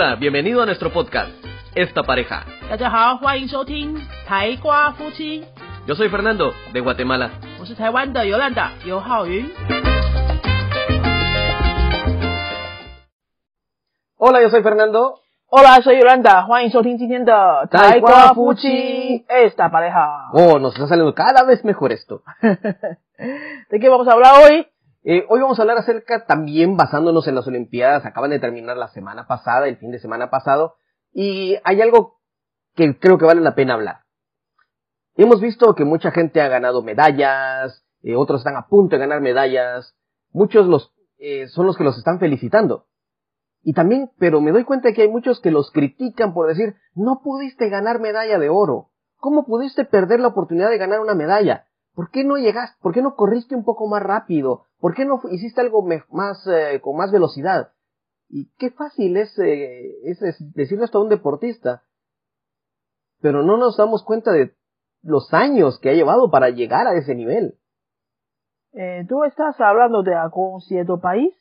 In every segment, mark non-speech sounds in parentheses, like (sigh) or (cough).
Hola, bienvenido a nuestro podcast, Esta Pareja. Yo soy Fernando, de Guatemala. Hola, yo soy Fernando. Hola, soy Yolanda. Esta pareja. Oh, nos ha salido cada vez mejor esto. (laughs) ¿De qué vamos a hablar hoy? Eh, hoy vamos a hablar acerca, también basándonos en las Olimpiadas, acaban de terminar la semana pasada, el fin de semana pasado, y hay algo que creo que vale la pena hablar. Hemos visto que mucha gente ha ganado medallas, eh, otros están a punto de ganar medallas, muchos los, eh, son los que los están felicitando. Y también, pero me doy cuenta que hay muchos que los critican por decir, no pudiste ganar medalla de oro. ¿Cómo pudiste perder la oportunidad de ganar una medalla? ¿Por qué no llegaste? ¿Por qué no corriste un poco más rápido? ¿Por qué no hiciste algo más, eh, con más velocidad? Y qué fácil es, eh, es esto a un deportista. Pero no nos damos cuenta de los años que ha llevado para llegar a ese nivel. Eh, ¿Tú estás hablando de algún cierto país?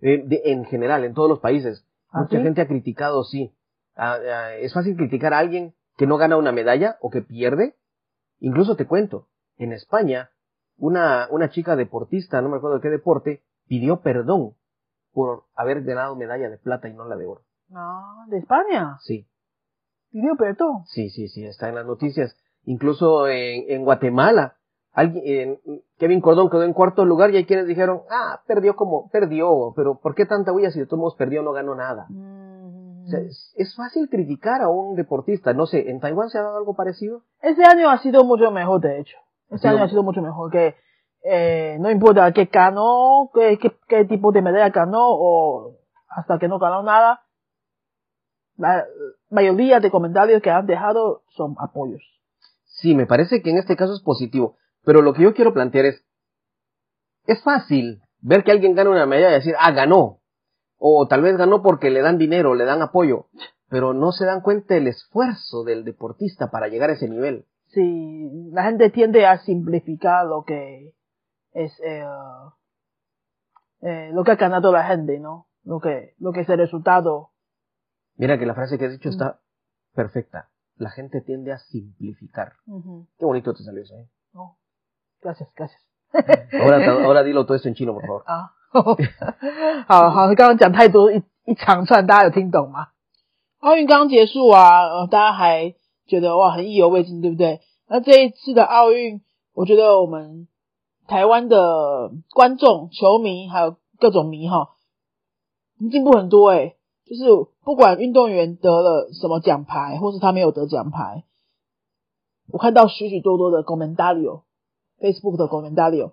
Eh, de- en general, en todos los países. ¿Ah, Mucha sí? gente ha criticado, sí. Ah, ah, es fácil criticar a alguien que no gana una medalla o que pierde. Incluso te cuento, en España, una, una chica deportista, no me acuerdo de qué deporte, pidió perdón por haber ganado medalla de plata y no la de oro. No, de España. Sí, Pidió perdón. sí, sí, sí, está en las noticias. Incluso en, en Guatemala, alguien, en- Kevin Cordón quedó en cuarto lugar y hay quienes dijeron, ah, perdió como, perdió, pero ¿por qué tanta huella si de todos modos perdió no ganó nada? Mm. O sea, es, es fácil criticar a un deportista. No sé, ¿en Taiwán se ha dado algo parecido? Este año ha sido mucho mejor, de hecho. Este año ha sido mucho mejor que eh, no importa qué ganó, qué, qué, qué tipo de medalla ganó o hasta que no ganó nada. La mayoría de comentarios que han dejado son apoyos. Sí, me parece que en este caso es positivo. Pero lo que yo quiero plantear es, es fácil ver que alguien gana una medalla y decir, ah, ganó. O tal vez ganó porque le dan dinero, le dan apoyo. Pero no se dan cuenta del esfuerzo del deportista para llegar a ese nivel. Sí, la gente tiende a simplificar lo que es eh, eh, lo que ha ganado la gente, ¿no? Lo que, lo que es el resultado. Mira que la frase que has dicho está perfecta. La gente tiende a simplificar. Ujú. Qué bonito te salió eso, ¿eh? No. Gracias, gracias. Ahora, ahora dilo todo esto en chino, por favor.啊，(laughs) 好好，刚刚讲太多一一长串，大家有听懂吗？奥运刚结束啊，呃，大家还 觉得哇很意犹未尽，对不对？那这一次的奥运，我觉得我们台湾的观众、球迷还有各种迷哈，进步很多诶、就是不管运动员得了什么奖牌，或是他没有得奖牌，我看到许许多多的 c o m m e n t a r i o f a c e b o o k 的 comentario，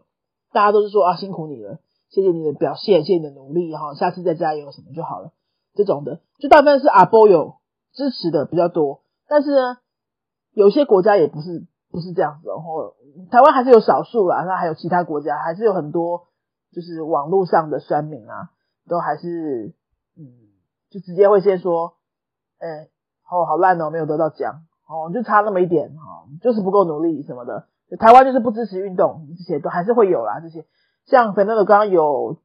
大家都是说啊辛苦你了，谢谢你的表现，谢谢你的努力哈，下次再加油什么就好了。这种的，就大部分是阿波有支持的比较多，但是呢，有些国家也不是不是这样子哦，然后台湾还是有少数啦，那还有其他国家还是有很多就是网络上的酸民啊，都还是嗯，就直接会先说，哎、哦好烂哦，没有得到奖哦，就差那么一点哦，就是不够努力什么的。台湾就是不支持运动，这些都还是会有啦。这些像 Fernando 刚刚有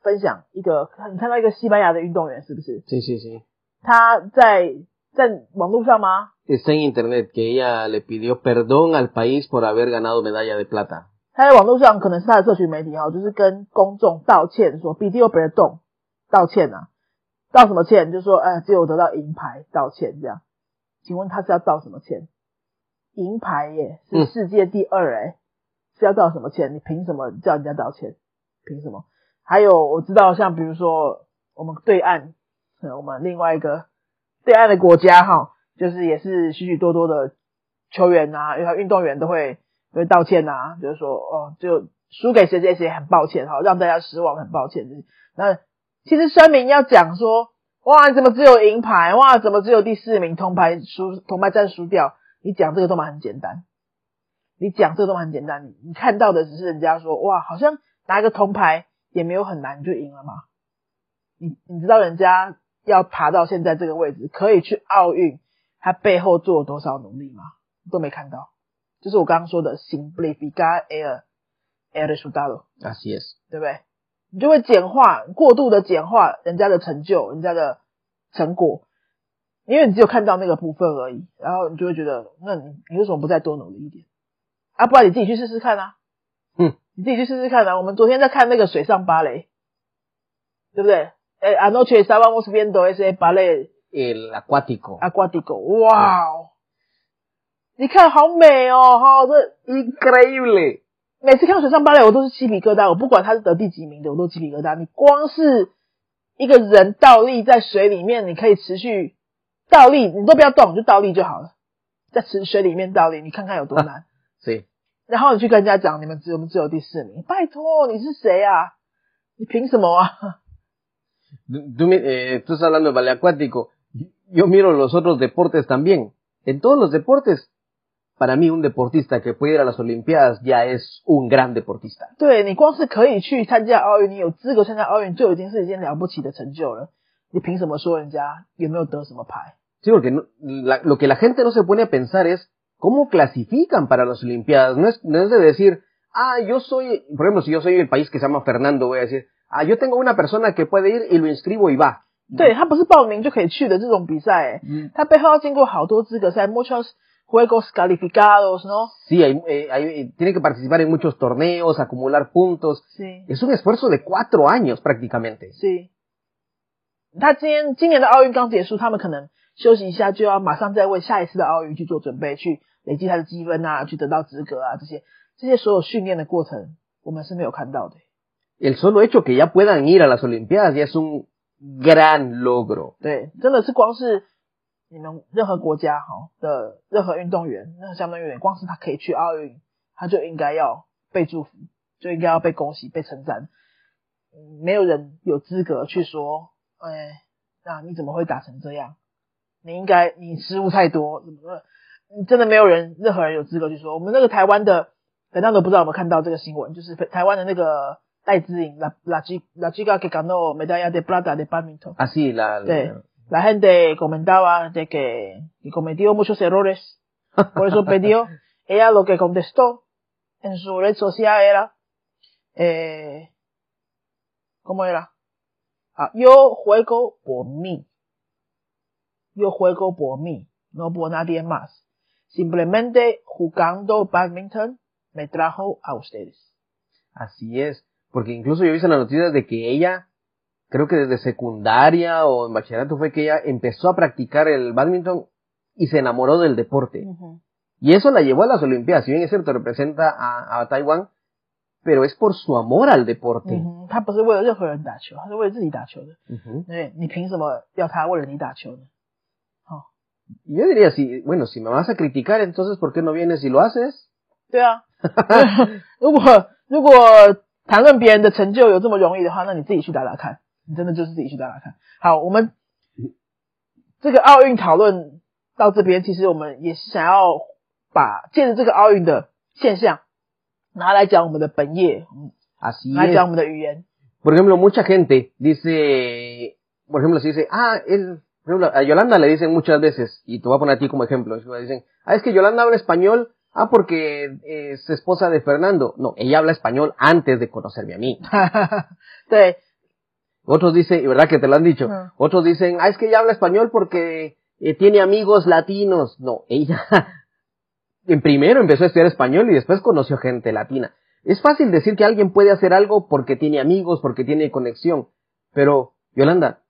分享一个，你看到一个西班牙的运动员是不是？Sí, sí, sí. 他在在网络上吗？Está en internet que ella le pidió perdón al país por haber ganado medalla de plata. 他在网络上可能是他的社群媒体哈，就是跟公众道歉说 e 别动道歉啊，道什么歉？就是说，哎，只有得到银牌道歉这样。请问他是要道什么歉？银牌耶，是嗯世界第二哎、是要道什么歉？你凭什么叫人家道歉？凭什么？还有我知道，像比如说我们对岸，呃，我们另外一个对岸的国家哈，就是也是许许多多的球员啊，因为运动员都会会道歉呐、就是说哦，就输给谁谁谁很抱歉哈，让大家失望很抱歉。那其实声明要讲说，哇，怎么只有银牌？哇，怎么只有第四名？铜牌输，铜牌战输掉？你讲这个都蛮很简单，你讲这个都蛮很简单。你看到的只是人家说，哇，好像拿一个铜牌也没有很难，就赢了嘛。你你知道人家要爬到现在这个位置，可以去奥运，他背后做了多少努力吗？都没看到。就是我刚刚说的 simplificar el el resultado，Así es. 对不对？你就会简化，过度的简化人家的成就，人家的成果，因为你只有看到那个部分而已，然后你就会觉得，那你你为什么不再多努力一点？啊，不然你自己去试试看啊。嗯，你自己去试试看啊。我们昨天在看那个水上芭蕾，对不对？哎，anoche estábamos viendo ese ballet El acuático. acuático，哇哦，你看好美哦，哈，这 Increíble. 每次看水上芭蕾，我都是鸡皮疙瘩。我不管他是得第几名的，我都鸡皮疙瘩。你光是一个人倒立在水里面，你可以持续倒立，你都不要动，就倒立就好了，在池水里面倒立，你看看有多难。(laughs) Sí. 然后你去跟人家讲，你们只我们只有第四名，拜托，你是谁啊？你凭什么啊？Tú, tú me- eh, tú estás hablando de ballet acuático. Yo miro los otros deportes también. En todos los deportes, para mí un deportista que puede ir a las Olimpiadas ya es un gran deportista. 对你光是可以去参加奥运，你有资格参加奥运，就已经是一件了不起的成就了。你凭什么说人家有没有得什么牌？ Sí, porque no- la- lo que la gente no se pone a pensar es cómo clasifican para las Olimpiadas. No es, no es de decir, ah, yo soy, por ejemplo, si yo soy el país que se llama Fernando, voy a decir, ah, yo tengo una persona que puede ir y lo inscribo y va. 对他不是报名就可以去的这种比赛，哎， Mm. 他背后要经过好多资格赛，muchos juegos calificados，¿no？ Sí, hay, eh, hay- eh, tiene que participar en muchos torneos, acumular puntos. 是 Es un esfuerzo de cuatro años prácticamente. 是，他今天今年的奥运刚结束，他们可能休息一下，就要马上再为下一次的奥运去做准备，去累积他的积分啊，去得到资格啊，这些这些所有训练的过程，我们是没有看到的。 El solo hecho que ya puedan ir a las Olimpiadas ya es un gran logro. 对，真的是光是你们任何国家哈的任何运动员，任何项目运动员，光是他可以去奥运，他就应该要被祝福，就应该要被恭喜、被称赞。嗯没有人有资格去说，哎，那你怎么会打成这样？你应该你失误太多，怎么了？你真的没有人，任何人有资格去说。我们那个台湾的，本当都不知道有没有看到这个新闻，就是台湾的那个 戴资颖，la la chica la chica que ganó medalla de plata de badminton。 Así, la, la- Sí. la gente comentaba de que, que cometió muchos errores, (laughs) por eso perdió. Ella lo que contestó en su red social era, eh, ¿cómo era? Ah, yo juego por mí. Yo juego por mí, no por nadie más. Simplemente jugando badminton me trajo a ustedes. Así es. Porque incluso yo he visto en las noticias de que ella, creo que desde secundaria o en bachillerato fue que ella empezó a practicar el badminton y se enamoró del deporte. Y eso la llevó a las Olimpiadas. Si bien es cierto, representa a, a Taiwán, pero es por su amor al deporte. 嗯哼，他不是为了任何人打球，他是为了自己打球的。 Ujú. 对你凭什么要他为了你打球呢？ Y Yo diría, si, bueno, si me vas a criticar, entonces ¿por qué no vienes y lo haces? 对啊，(laughs) (laughs) (laughs) 如果如果 谈论别人的成就有这么容易的话，那你自己去打打看，你真的就是自己去打打看。好，我们这个奥运讨论到这边，其实我们也是想要把借着这个奥运的现象拿来讲我们的本业，嗯 Así 拿来 es. 讲我们的语言。Por ejemplo, mucha gente dice, por ejemplo, si dice, ah, él, por ejemplo, a Yolanda le dicen muchas veces, y te voy a poner a ti como ejemplo, dicen, ah, es que Yolanda habla español, ah, porque es esposa de Fernando. No, ella habla español antes de conocerme a mí. (laughs) 对，Otros dicen, y verdad que te lo han dicho, otros dicen, ah, es que ella habla español porque eh, tiene amigos latinos. No, ella (laughs) en primero empezó a estudiar español y después conoció gente latina. Es fácil decir que alguien puede hacer algo porque tiene amigos, porque tiene conexión, pero, Yolanda,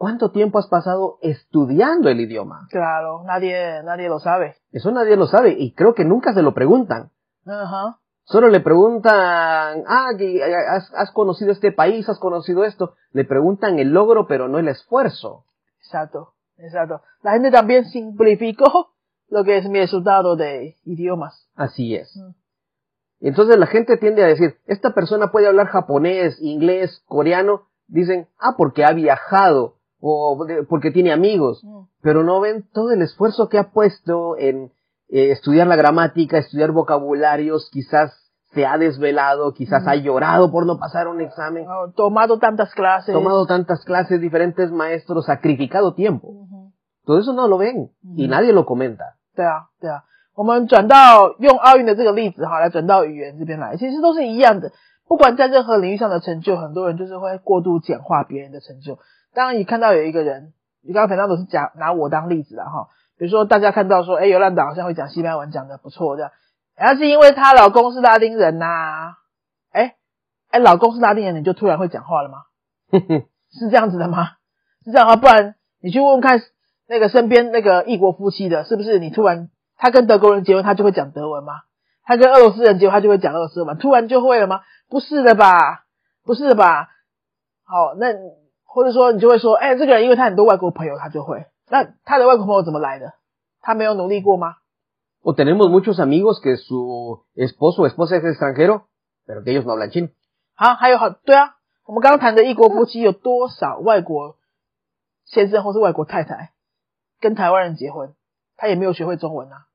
¿cuánto tiempo has pasado estudiando el idioma? claro, nadie nadie lo sabe. Eso nadie lo sabe y creo que nunca se lo preguntan. 嗯哼，Solo le preguntan, ah, que has, has conocido este país, has conocido esto. Le preguntan el logro, pero no el esfuerzo. exacto, exacto. La gente también simplificó (laughs) lo que es mi resultado de idiomas. Así es. Mm. Entonces la gente tiende a decir, esta persona puede hablar japonés, inglés, coreano. Dicen, ah, porque ha viajado o de- porque tiene amigos. Mm. Pero no ven todo el esfuerzo que ha puesto en eh, estudiar la gramática, estudiar vocabularios, quizás se ha desvelado, quizás Mm. ha llorado por no pasar un examen. Oh, tomado tantas clases. tomado tantas clases, diferentes maestros, sacrificado tiempo. 嗯哼 Todo eso no lo ven y Mm. nadie lo comenta. 对啊，对啊。我们转到用奥运的这个例子哈，来转到语言这边来，其实都是一样的。不管在任何领域上的成就，很多人就是会过度简化别人的成就。 当你看到有一个人你刚刚平常都是讲拿我当例子了哈。比如说大家看到说，哎，尤兰达好像会讲西班牙文，讲的不错这样，而是因为她老公是拉丁人呐。哎哎，老公是拉丁人，你就突然会讲话了吗？(laughs) 是这样子的吗？是这样啊，不然你去问问看那个身边那个异国夫妻的，是不是你突然他跟德国人结婚，他就会讲德文吗？他跟俄罗斯人结婚，他就会讲俄罗斯文，突然就会了吗？不是的吧？不是的吧？好，那或者说你就会说，哎，这个人因为他很多外国朋友，他就会。那他的外国朋友怎么来的？他没有努力过吗？O tenemos muchos amigos que su esposo o esposa es extranjero, pero que ellos no hablan chino. 好，还有好，对啊，我们刚刚谈的异国夫妻有多少外国先生或是外国太太跟台湾人结婚，他也没有学会中文啊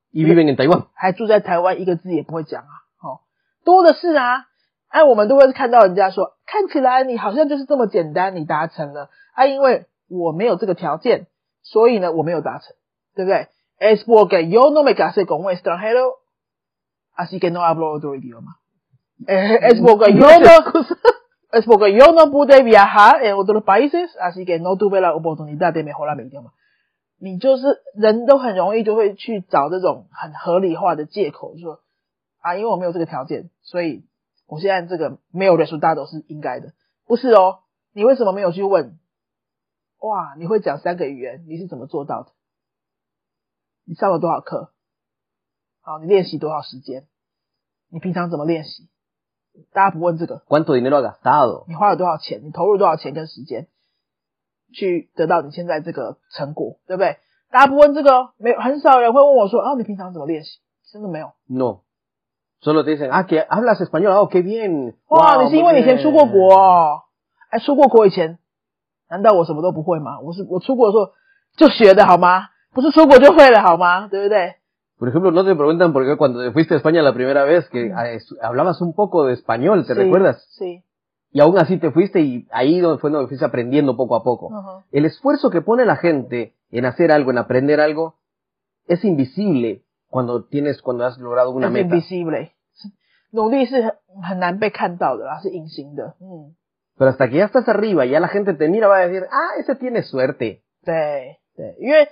还住在台湾，一个字也不会讲啊。好，多的是啊。哎，我们都会看到人家说，看起来你好像就是这么简单，你达成了啊，因为我没有这个条件，所以呢，我没有达成，对不对？Es porque yo no me casé con un extranjero, así que no hablo otro idioma. Es porque yo no, es porque yo no pude viajar en otros países, así que no tuve la oportunidad de mejorar mi idioma. 你就是人都很容易就会去找这种很合理化的借口，说啊，因为我没有这个条件，所以。我现在这个没有 result 是应该的，不是哦？你为什么没有去问？哇，你会讲三个语言，你是怎么做到的？你上了多少课？好，你练习多少时间？你平常怎么练习？大家不问这个。¿Cuánto dinero gastado？你花了多少钱？你投入多少钱跟时间，去得到你现在这个成果，对不对？大家不问这个，没有很少人会问我说：“啊，你平常怎么练习？”真的没有。No。solo te dicen, ah, que hablas español, oh, qué bien. 哇，你是因为你以前出过国哦？哎，出过国以前，难道我什么都不会吗？我是我出国的时候就学的好吗？不是出国就会了好吗？对不对？Por ejemplo, no te preguntan por qué cuando fuiste a España la primera vez que hablabas un poco de español, ¿te recuerdas? Sí. Y aún así te fuiste y ahí fue donde fuiste aprendiendo poco a poco. El esfuerzo que pone la gente en hacer algo, en aprender algo, es invisible cuando tienes, cuando has logrado una meta. Es invisible. 努力是很很难被看到的啦，是隐形的。嗯。Pero hasta que ya estás arriba, ya la gente te mira, va a decir, ah, ese tiene suerte. 对对，因为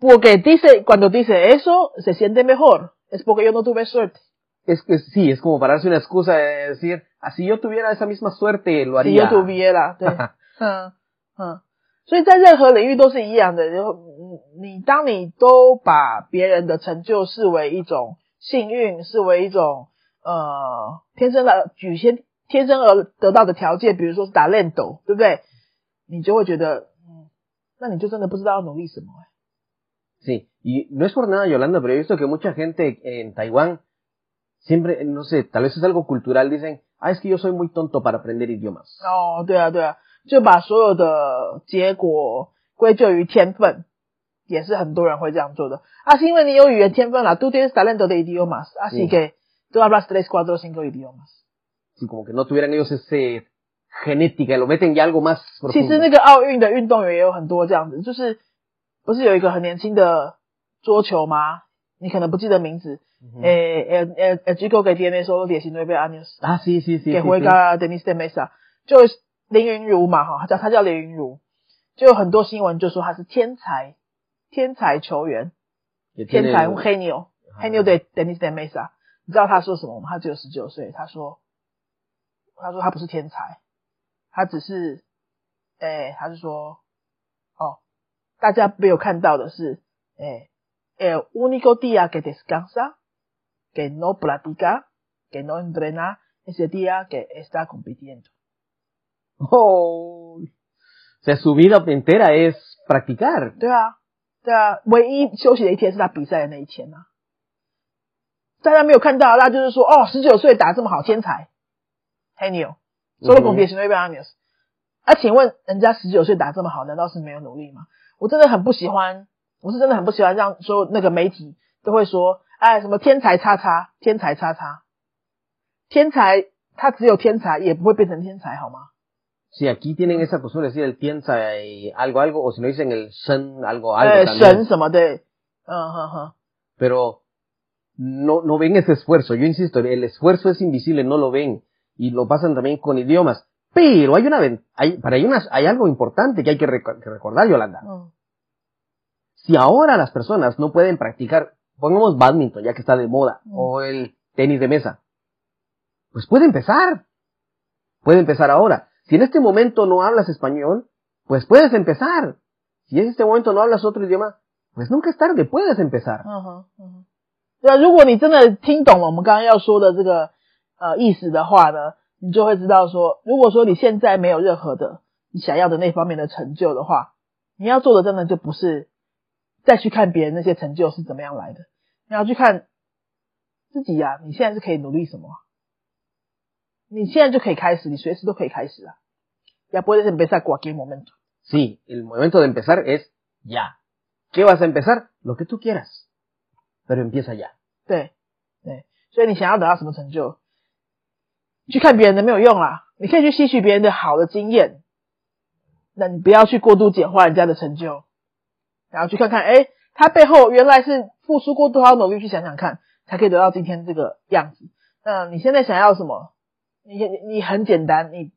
porque dice cuando dice eso se siente mejor, es porque yo no tuve suerte. Es que sí, es como para darse una excusa de decir, ah, si yo tuviera esa misma suerte, lo haría. Si yo tuviera, (laughs) 对，嗯嗯，所以在任何领域都是一样的。就你当你都把别人的成就视为一种幸运，视为一种 呃，天生的举先天生而得到的条件，比如说是打练斗，对不对？你就会觉得，嗯，那你就真的不知道要努力什么。Sí, y no es por nada, Yolanda, pero he visto que mucha gente en Taiwán siempre, no sé, tal vez es algo cultural, dicen, ah, es que yo soy muy tonto para aprender idiomas. 哦，对啊，对啊，就把所有的结果归咎于天分，也是很多人会这样做的。啊，是因为你有语言天分啦，tú tienes talento de idiomas, así que tú hablas tres, cuatro, cinco idiomas. Sí, como que no tuvieran ellos ese genética, lo meten ya algo más profundo. 其实那个奥运的运动员也有很多这样子，就是不是有一个很年轻的桌球吗？你可能不记得名字。诶诶诶诶，Chico 给 DNA 说典型诺贝尔 años 啊，是是是，给回个 Denis de Mesa，就林云如嘛哈，他叫他叫林云如，就有很多新闻就说他是天才天才球员，天才黑牛黑牛对 Denis de Mesa。你知道他说什么吗？他只有十九岁。他说：“他说他不是天才，他只是……哎，他是说，哦，大家没有看到的是，哎，el único día que descansa, que no practica, que no entrena, ese día que está compitiendo。哦，sea su vida entera es practicar。对啊，对啊，唯一休息的一天是他比赛的那一天呐。”大家没有看到，那就是说，哦，十九岁打这么好，天才，黑牛 años。啊，请问人家十九岁打这么好，难道是没有努力吗？我真的很不喜欢，我是真的很不喜欢让说那个媒体都会说，哎，什么天才叉叉，天才叉叉，天才他只有天才，也不会变成天才，好吗？Sí, aquí tienen esa costumbre decir el 天才 algo algo o si no dicen el 神 algo algo。神什么对，嗯哼哼。Pero no, no ven ese esfuerzo. Yo insisto, el esfuerzo es invisible, no lo ven. Y lo pasan también con idiomas. Pero hay una, hay, para hay, unas, hay algo importante que hay que, recordar, Yolanda. Oh. Si ahora las personas no pueden practicar, pongamos badminton, ya que está de moda, oh. o el tenis de mesa, pues puede empezar. Puede empezar ahora. Si en este momento no hablas español, pues puedes empezar. Si en este momento no hablas otro idioma, pues nunca es tarde, puedes empezar. 对啊，如果你真的听懂了我们刚刚要说的这个呃意思的话呢，你就会知道说，如果说你现在没有任何的你想要的那方面的成就的话，你要做的真的就不是再去看别人那些成就是怎么样来的，你要去看自己呀、你现在是可以努力什么、你现在就可以开始，你随时都可以开始啊。Ya puedes empezar cualquier momento。Sí, el momento de empezar es ya. ¿Qué vas a empezar? Lo que tú quieras. Pero empieza ya. 对对，所以你想要得到什么成就，去看别人的没有用啦，你可以去吸取别人的好的经验，那你不要去过度简化人家的成就，然后去看看，哎，他背后原来是付出过多少努力，去想想看，才可以得到今天这个样子。那你现在想要什么？你你很简单，你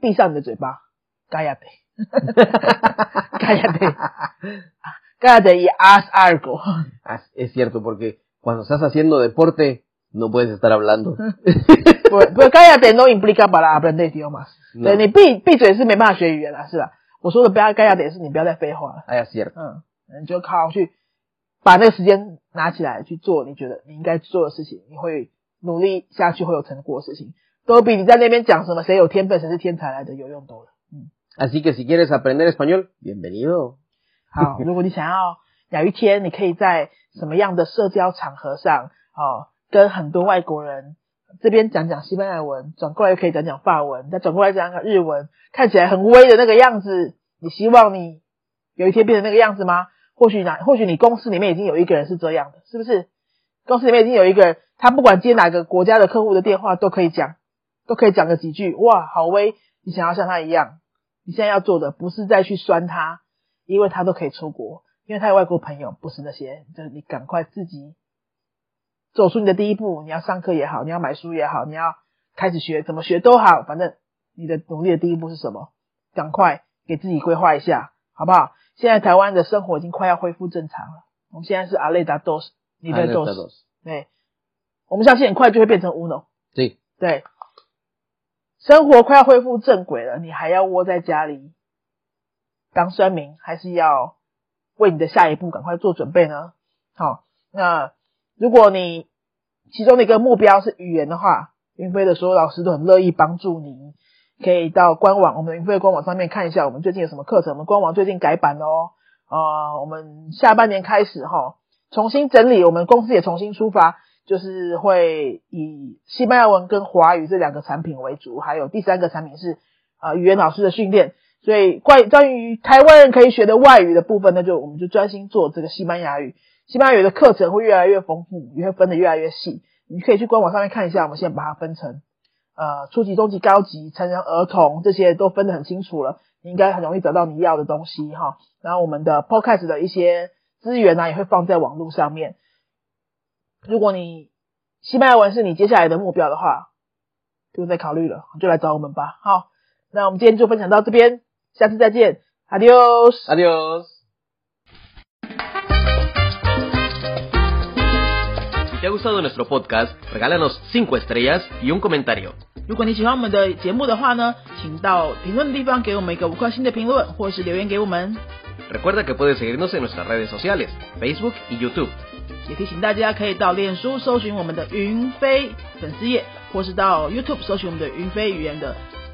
闭上你的嘴巴，嘎呀得，(laughs) 嘎呀得，(laughs) 嘎呀得y haz algo。 (laughs) Ah, Es cierto, porque cuando estás haciendo deporte, no puedes estar hablando. (laughs) 不不，刚才点都 implica para aprender idiomas。 No. 对你闭闭嘴是没办法学语言啦，是吧？我说的不要该要点是你不要再废话了， Ah, es cierto. 嗯，你就好好去把那个时间拿起来去做你觉得你应该做的事情，你会努力下去会有成果的事情，都比你在那边讲什么谁有天分谁是天才来的有用多了。嗯， Así que si quieres aprender español, bienvenido. 好，(laughs) 如果你想要有一天你可以在什么样的社交场合上，哦，跟很多外国人这边讲讲西班牙文，转过来又可以讲讲法文，再转过来讲讲日文，看起来很威的那个样子，你希望你有一天变成那个样子吗？或许哪，或许你公司里面已经有一个人是这样的，是不是？公司里面已经有一个人，他不管接哪个国家的客户的电话都可以讲，都可以讲个几句，哇，好威！你想要像他一样，你现在要做的不是再去酸他，因为他都可以出国，因为他有外国朋友，不是那些，就是你赶快自己走出你的第一步。你要上课也好，你要买书也好，你要开始学，怎么学都好，反正你的努力的第一步是什么？赶快给自己规划一下，好不好？现在台湾的生活已经快要恢复正常了，我们现在是阿雷达 dos，你的 Alerta dos，dos. 对，我们相信很快就会变成 uno。Sí. 对，生活快要恢复正轨了，你还要窝在家里当酸民，还是要为你的下一步赶快做准备呢？好，那如果你其中的一个目标是语言的话，云飞的所有老师都很乐意帮助你，可以到官网，我们云飞的官网上面看一下我们最近有什么课程。我们官网最近改版了哦，呃，我们下半年开始哈，重新整理，我们公司也重新出发。就是会以西班牙文跟华语这两个产品为主，还有第三个产品是呃语言老师的训练。所以关关于台湾人可以学的外语的部分，那就我们就专心做这个西班牙语。西班牙语的课程会越来越丰富，也会分得越来越细。你可以去官网上面看一下，我们现在把它分成呃初级、中级、高级、成人、儿童这些都分得很清楚了，你应该很容易找到你要的东西哈。然后我们的 Podcast 的一些资源呢、也会放在网络上面。如果你西班牙文是你接下来的目标的话，不用再考虑了，就来找我们吧。好，那我们今天就分享到这边，下次再见，Adios。 Adiós. Si te ha gustado nuestro podcast, regálanos 5 estrellas y un comentario. 如果你喜欢我们的节目的话呢，请到评论的地方给我们一个五颗星的评论，或是留言给我们。 Recuerda que puedes seguirnos en nuestras redes sociales, Facebook y YouTube. 也提醒大家可以到脸书搜寻我们的云飞粉丝页，或是到 YouTube 搜寻我们的云飞语言的